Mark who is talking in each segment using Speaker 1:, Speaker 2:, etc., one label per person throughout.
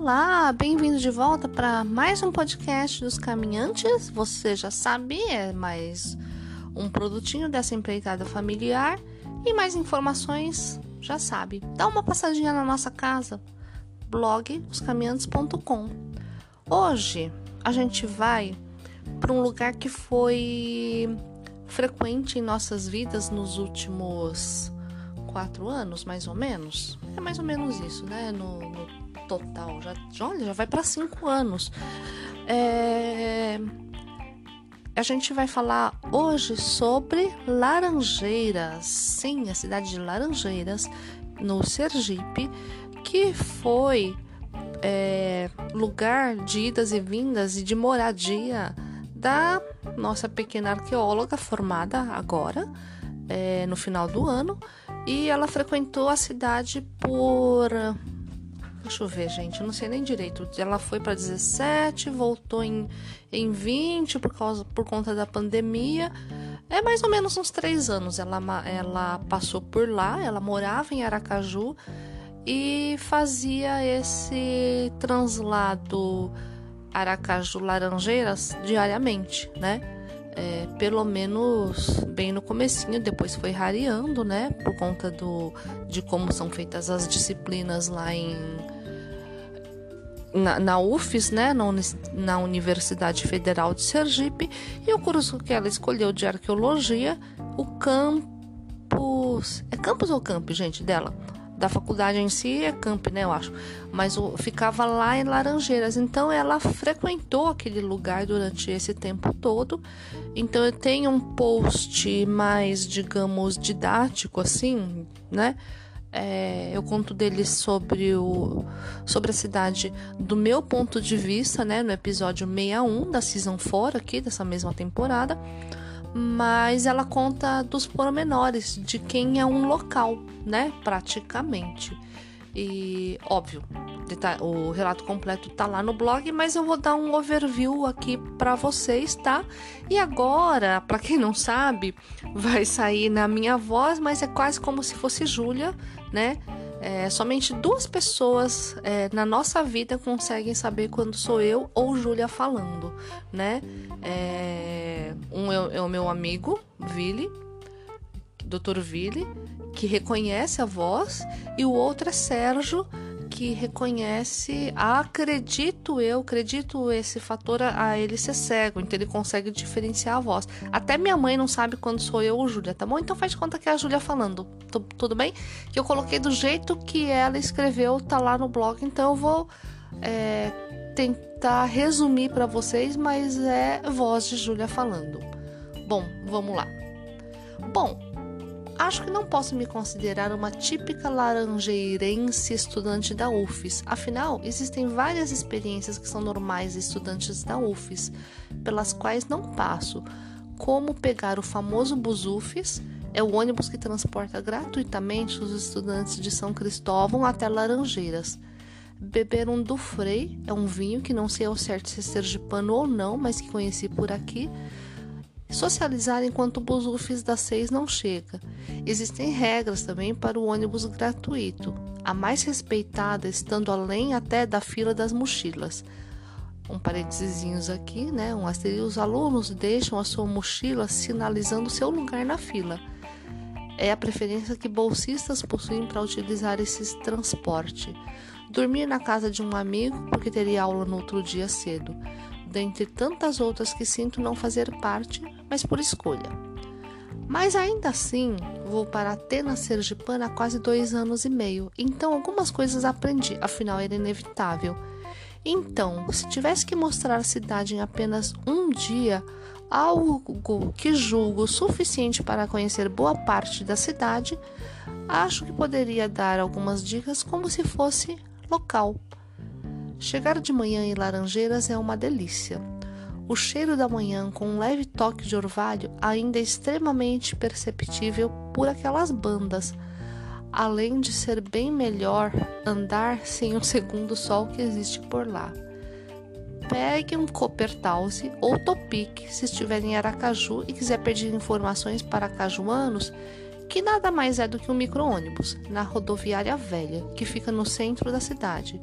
Speaker 1: Olá, bem-vindo de volta para mais um podcast dos Caminhantes. Você já sabe, é mais um produtinho dessa empreitada familiar e mais informações, já sabe. Dá uma passadinha na nossa casa, blog oscaminhantes.com. Hoje a gente vai para um lugar que foi frequente em nossas vidas nos últimos quatro anos, mais ou menos. É mais ou menos isso, né? No, no total. Já, olha, já vai para cinco anos. É, a gente vai falar hoje sobre Laranjeiras. Sim, a cidade de Laranjeiras, no Sergipe, que foi é, lugar de idas e vindas e de moradia da nossa pequena arqueóloga formada agora, é, no final do ano, e ela frequentou a cidade por Deixa eu ver, gente, eu não sei nem direito. Ela foi para 17, voltou em, em 20 por, causa, por conta da pandemia. É mais ou menos uns três anos. Ela, ela passou por lá, ela morava em Aracaju e fazia esse translado Aracaju-Laranjeiras diariamente, né? É, pelo menos bem no comecinho, depois foi rareando, né? Por conta do, de como são feitas as disciplinas lá em na, na UFES, né, na, na Universidade Federal de Sergipe, e o curso que ela escolheu de arqueologia, o campus. É campus ou camp, gente, dela? Da faculdade em si é camp, né, eu acho. Mas o, ficava lá em Laranjeiras. Então ela frequentou aquele lugar durante esse tempo todo. Então eu tenho um post mais, digamos, didático, assim, né? É, eu conto deles sobre, o, sobre a cidade do meu ponto de vista, né, no episódio 61 da Season 4 aqui, dessa mesma temporada. Mas ela conta dos pormenores de quem é um local, né, praticamente. E, óbvio, o relato completo tá lá no blog, mas eu vou dar um overview aqui para vocês, tá? E agora, para quem não sabe, vai sair na minha voz, mas é quase como se fosse Júlia, né? É, somente duas pessoas é, na nossa vida conseguem saber quando sou eu ou Júlia falando, né? É, um é, é o meu amigo, Vili, Dr. Vili, que reconhece a voz, e o outro é Sérgio, que reconhece, acredito eu, acredito esse fator a, a, ele ser cego, então ele consegue diferenciar a voz. Até minha mãe não sabe quando sou eu ou Júlia, tá bom? Então faz de conta que é a Júlia falando, tudo bem? Que eu coloquei do jeito que ela escreveu, tá lá no blog, então eu vou é, tentar resumir para vocês, mas é voz de Júlia falando. Bom, vamos lá. Bom, Acho que não posso me considerar uma típica laranjeirense estudante da UFES. Afinal, existem várias experiências que são normais estudantes da UFES, pelas quais não passo, como pegar o famoso Busufes, é o ônibus que transporta gratuitamente os estudantes de São Cristóvão até Laranjeiras. Beber um Dufrei, é um vinho que não sei ao certo se é sergipano ou não, mas que conheci por aqui Socializar enquanto o Busufis das seis não chega. Existem regras também para o ônibus gratuito, a mais respeitada estando além até da fila das mochilas. Um parênteses aqui, né? Um asterisco. Os alunos deixam a sua mochila sinalizando seu lugar na fila. É a preferência que bolsistas possuem para utilizar esse transporte. Dormir na casa de um amigo porque teria aula no outro dia cedo dentre tantas outras que sinto não fazer parte, mas por escolha. Mas ainda assim, vou para Atenas Sergipana há quase dois anos e meio, então algumas coisas aprendi, afinal era inevitável. Então, se tivesse que mostrar a cidade em apenas um dia, algo que julgo suficiente para conhecer boa parte da cidade, acho que poderia dar algumas dicas como se fosse local. Chegar de manhã em Laranjeiras é uma delícia. O cheiro da manhã, com um leve toque de orvalho, ainda é extremamente perceptível por aquelas bandas, além de ser bem melhor andar sem o segundo sol que existe por lá. Pegue um Coppertause ou Topic se estiver em Aracaju e quiser pedir informações para cajuanos, que nada mais é do que um micro-ônibus, na rodoviária velha, que fica no centro da cidade.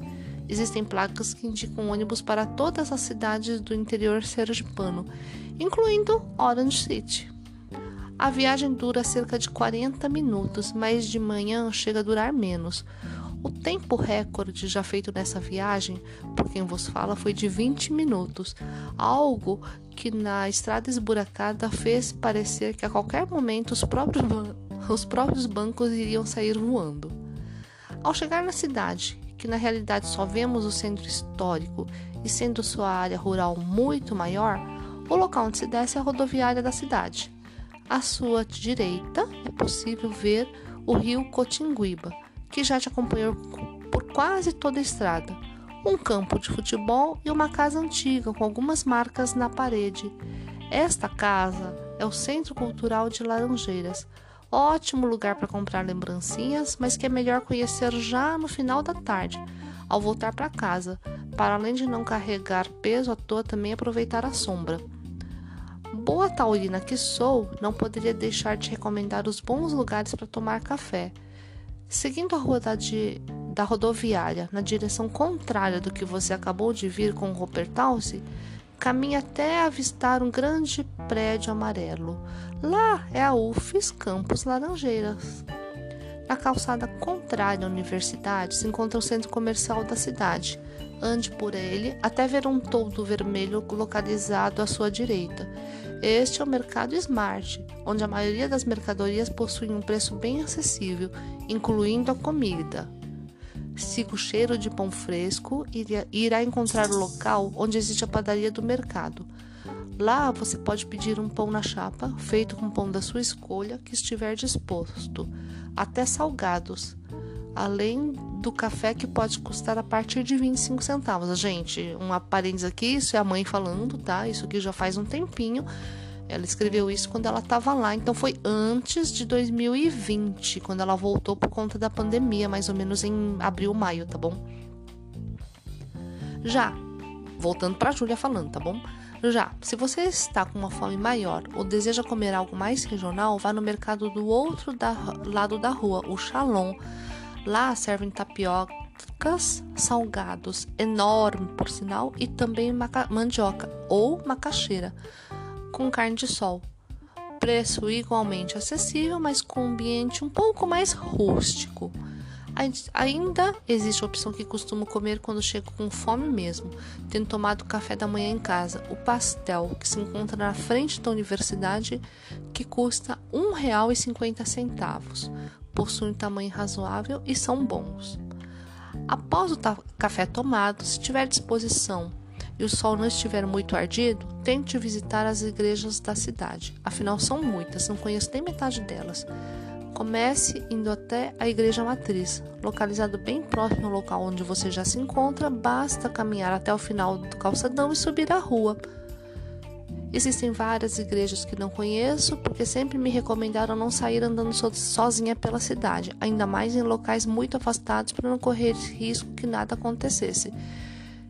Speaker 1: Existem placas que indicam ônibus para todas as cidades do interior sergipano, incluindo Orange City. A viagem dura cerca de 40 minutos, mas de manhã chega a durar menos. O tempo recorde já feito nessa viagem, por quem vos fala, foi de 20 minutos, algo que na estrada esburacada fez parecer que a qualquer momento os próprios, os próprios bancos iriam sair voando. Ao chegar na cidade, que na realidade só vemos o centro histórico e sendo sua área rural muito maior, o local onde se desce é a rodoviária da cidade. À sua direita é possível ver o rio Cotinguiba, que já te acompanhou por quase toda a estrada. Um campo de futebol e uma casa antiga com algumas marcas na parede. Esta casa é o Centro Cultural de Laranjeiras. Ótimo lugar para comprar lembrancinhas, mas que é melhor conhecer já no final da tarde, ao voltar para casa, para além de não carregar peso à toa, também aproveitar a sombra. Boa taurina que sou, não poderia deixar de recomendar os bons lugares para tomar café. Seguindo a rua da, de, da rodoviária na direção contrária do que você acabou de vir com o Ropertalce, caminhe até avistar um grande prédio amarelo. Lá é a UFES Campos Laranjeiras. Na calçada contrária à universidade se encontra o centro comercial da cidade. Ande por ele até ver um toldo vermelho localizado à sua direita. Este é o mercado Smart, onde a maioria das mercadorias possui um preço bem acessível, incluindo a comida. Siga o cheiro de pão fresco e irá encontrar o local onde existe a padaria do mercado. Lá você pode pedir um pão na chapa, feito com pão da sua escolha, que estiver disposto, até salgados, além do café que pode custar a partir de 25 centavos. Gente, um parênteses aqui, isso é a mãe falando, tá? Isso aqui já faz um tempinho. Ela escreveu isso quando ela estava lá, então foi antes de 2020, quando ela voltou por conta da pandemia, mais ou menos em abril, maio, tá bom? Já, voltando para a Júlia falando, tá bom? Já, se você está com uma fome maior ou deseja comer algo mais regional, vá no mercado do outro da, lado da rua, o Shalom. Lá servem tapiocas salgados, enorme por sinal, e também mandioca ou macaxeira, com carne de sol. Preço igualmente acessível, mas com um ambiente um pouco mais rústico. Ainda existe a opção que costumo comer quando chego com fome mesmo, tendo tomado café da manhã em casa, o pastel, que se encontra na frente da universidade, que custa R$ 1,50. Possuem tamanho razoável e são bons. Após o café tomado, se tiver disposição e o sol não estiver muito ardido, tente visitar as igrejas da cidade. Afinal, são muitas, não conheço nem metade delas. Comece indo até a igreja matriz, localizado bem próximo ao local onde você já se encontra, basta caminhar até o final do calçadão e subir a rua. Existem várias igrejas que não conheço, porque sempre me recomendaram não sair andando sozinha pela cidade, ainda mais em locais muito afastados para não correr risco que nada acontecesse.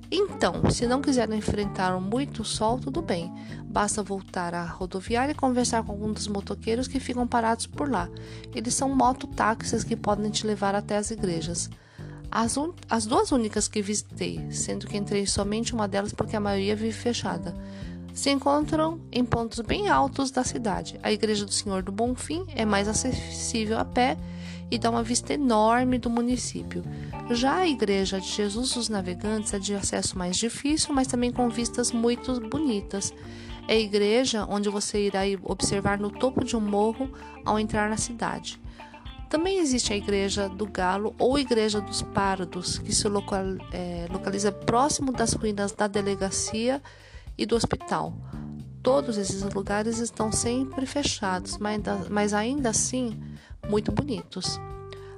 Speaker 1: Então, se não quiser enfrentar muito sol, tudo bem. Basta voltar à rodoviária e conversar com algum dos motoqueiros que ficam parados por lá. Eles são mototáxis que podem te levar até as igrejas. As, un... as duas únicas que visitei, sendo que entrei somente uma delas porque a maioria vive fechada, se encontram em pontos bem altos da cidade. A Igreja do Senhor do Bonfim é mais acessível a pé e dá uma vista enorme do município. Já a Igreja de Jesus dos Navegantes é de acesso mais difícil, mas também com vistas muito bonitas. É a igreja onde você irá observar no topo de um morro ao entrar na cidade. Também existe a Igreja do Galo ou Igreja dos Pardos, que se é, localiza próximo das ruínas da delegacia e do hospital. Todos esses lugares estão sempre fechados, mas ainda assim muito bonitos.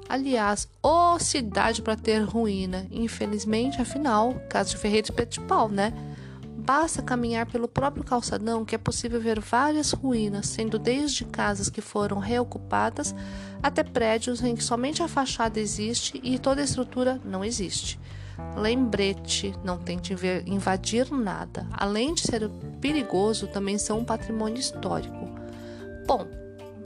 Speaker 1: Aliás, ô oh, cidade para ter ruína. Infelizmente, afinal, caso de Ferreira de Petipau, né? Basta caminhar pelo próprio calçadão que é possível ver várias ruínas, sendo desde casas que foram reocupadas até prédios em que somente a fachada existe e toda a estrutura não existe. Lembrete, não tente invadir nada. Além de ser perigoso, também são um patrimônio histórico. Bom,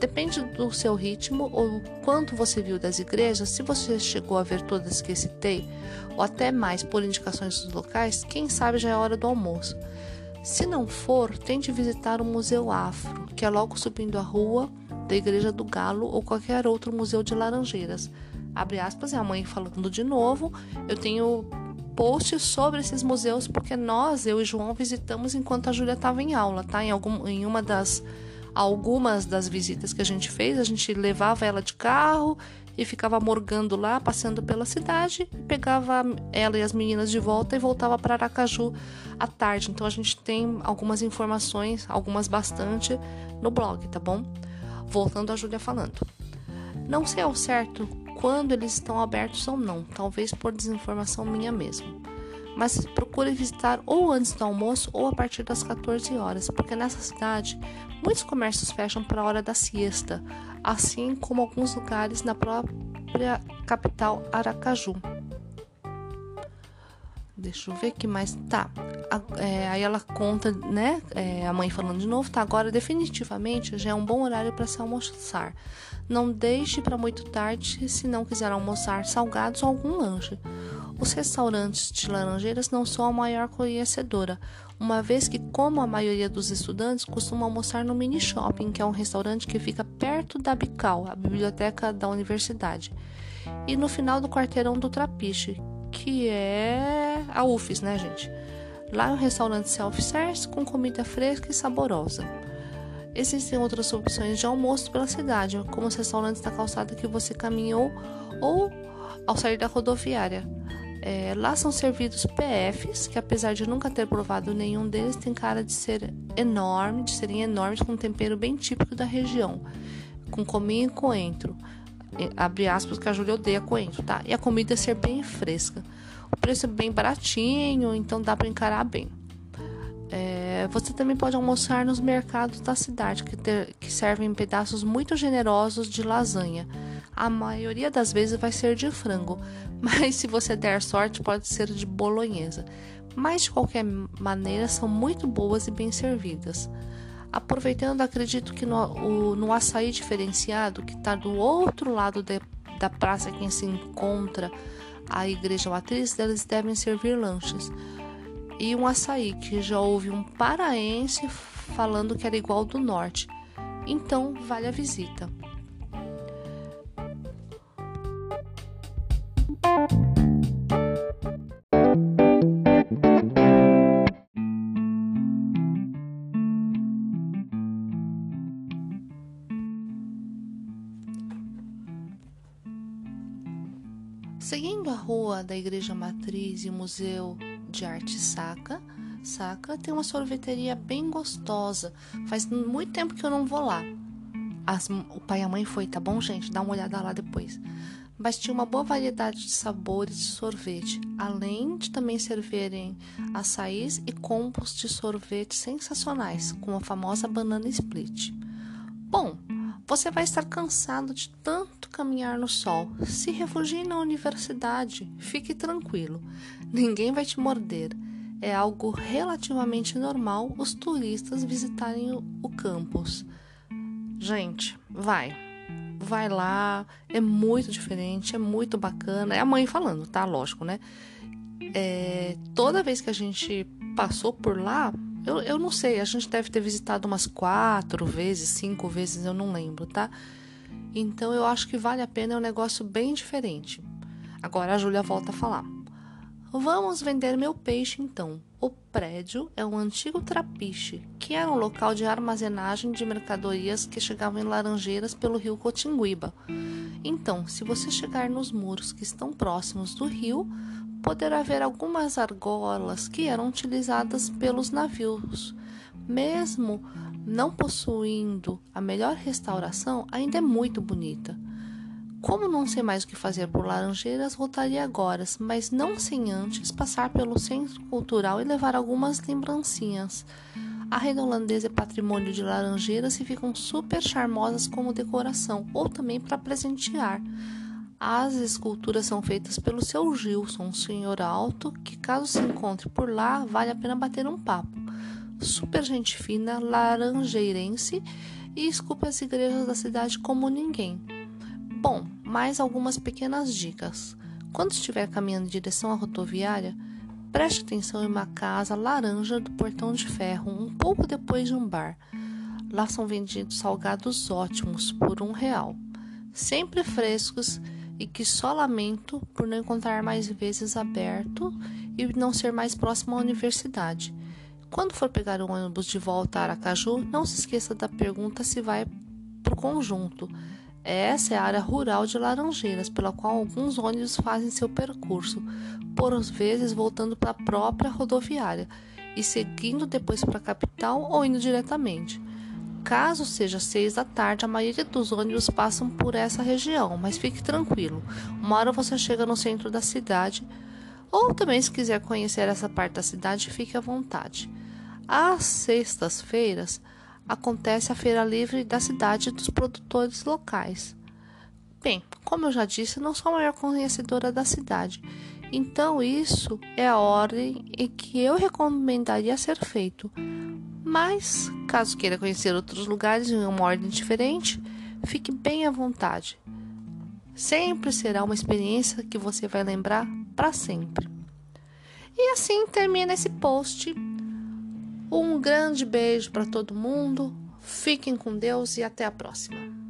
Speaker 1: depende do seu ritmo ou quanto você viu das igrejas. Se você chegou a ver todas que citei, ou até mais por indicações dos locais, quem sabe já é hora do almoço. Se não for, tente visitar o Museu Afro, que é logo subindo a rua da Igreja do Galo ou qualquer outro museu de Laranjeiras. Abre aspas, é a mãe falando de novo. Eu tenho posts sobre esses museus porque nós, eu e João, visitamos enquanto a Júlia estava em aula, tá? Em, algum, em uma das algumas das visitas que a gente fez, a gente levava ela de carro e ficava morgando lá, passeando pela cidade, pegava ela e as meninas de volta e voltava para Aracaju à tarde. Então a gente tem algumas informações, algumas bastante, no blog, tá bom? Voltando a Júlia falando. Não sei ao certo quando eles estão abertos ou não, talvez por desinformação minha mesmo. Mas procure visitar ou antes do almoço ou a partir das 14 horas, porque nessa cidade muitos comércios fecham para a hora da siesta, assim como alguns lugares na própria capital Aracaju. Deixa eu ver que mais. Tá. É, aí ela conta, né? É, a mãe falando de novo, tá? Agora, definitivamente, já é um bom horário para se almoçar. Não deixe para muito tarde se não quiser almoçar salgados ou algum lanche. Os restaurantes de Laranjeiras não são a maior conhecedora, uma vez que, como a maioria dos estudantes, costumam almoçar no mini shopping, que é um restaurante que fica perto da Bical, a biblioteca da universidade, e no final do quarteirão do Trapiche, que é a UFES, né, gente? Lá é um restaurante self-service com comida fresca e saborosa. Existem outras opções de almoço pela cidade, como os restaurantes da calçada que você caminhou ou ao sair da rodoviária. É, lá são servidos PFs, que apesar de nunca ter provado nenhum deles, tem cara de ser enorme, de serem enormes, com um tempero bem típico da região, com cominho e coentro abre aspas, que a Júlia odeia coentro, tá? E a comida ser bem fresca. O preço é bem baratinho, então dá para encarar bem. É, você também pode almoçar nos mercados da cidade, que, ter, que servem pedaços muito generosos de lasanha. A maioria das vezes vai ser de frango, mas se você der sorte, pode ser de bolonhesa. Mas de qualquer maneira, são muito boas e bem servidas. Aproveitando, acredito que no, o, no açaí diferenciado, que está do outro lado de, da praça que se encontra a igreja matriz, eles devem servir lanches. E um açaí que já houve um paraense falando que era igual do norte. Então, vale a visita. Rua da Igreja Matriz e Museu de Arte Saca, Saca tem uma sorveteria bem gostosa. Faz muito tempo que eu não vou lá. As, o pai e a mãe foi, tá bom, gente? Dá uma olhada lá depois. Mas tinha uma boa variedade de sabores de sorvete, além de também servirem açaís e combos de sorvete sensacionais, como a famosa banana split. Bom, você vai estar cansado de tanto caminhar no sol. Se refugie na universidade, fique tranquilo. Ninguém vai te morder. É algo relativamente normal os turistas visitarem o campus. Gente, vai. Vai lá, é muito diferente, é muito bacana. É a mãe falando, tá? Lógico, né? É, toda vez que a gente passou por lá, eu, eu não sei, a gente deve ter visitado umas quatro vezes, cinco vezes, eu não lembro, tá? Então eu acho que vale a pena, é um negócio bem diferente. Agora a Júlia volta a falar. Vamos vender meu peixe então. O prédio é um antigo trapiche, que era um local de armazenagem de mercadorias que chegavam em Laranjeiras pelo rio Cotinguiba. Então, se você chegar nos muros que estão próximos do rio, poderá ver algumas argolas que eram utilizadas pelos navios. Mesmo não possuindo a melhor restauração, ainda é muito bonita. Como não sei mais o que fazer por Laranjeiras, voltaria agora, mas não sem antes passar pelo centro cultural e levar algumas lembrancinhas. A rede holandesa é patrimônio de Laranjeiras e ficam super charmosas como decoração ou também para presentear. As esculturas são feitas pelo seu Gilson, um senhor alto, que caso se encontre por lá, vale a pena bater um papo. Super gente fina, laranjeirense e esculpe as igrejas da cidade como ninguém. Bom, mais algumas pequenas dicas. Quando estiver caminhando em direção à rodoviária, preste atenção em uma casa laranja do Portão de Ferro, um pouco depois de um bar. Lá são vendidos salgados ótimos por um real, sempre frescos e que só lamento por não encontrar mais vezes aberto e não ser mais próximo à universidade. Quando for pegar o ônibus de volta a Aracaju, não se esqueça da pergunta se vai para o conjunto. Essa é a área rural de Laranjeiras, pela qual alguns ônibus fazem seu percurso, por vezes voltando para a própria rodoviária e seguindo depois para a capital ou indo diretamente. Caso seja seis da tarde, a maioria dos ônibus passam por essa região, mas fique tranquilo. Uma hora você chega no centro da cidade, ou também se quiser conhecer essa parte da cidade, fique à vontade. Às sextas-feiras acontece a feira livre da cidade dos produtores locais. Bem, como eu já disse, não sou a maior conhecedora da cidade, então isso é a ordem em que eu recomendaria ser feito. Mas, caso queira conhecer outros lugares em uma ordem diferente, fique bem à vontade. Sempre será uma experiência que você vai lembrar para sempre. E assim termina esse post. Um grande beijo para todo mundo. Fiquem com Deus e até a próxima.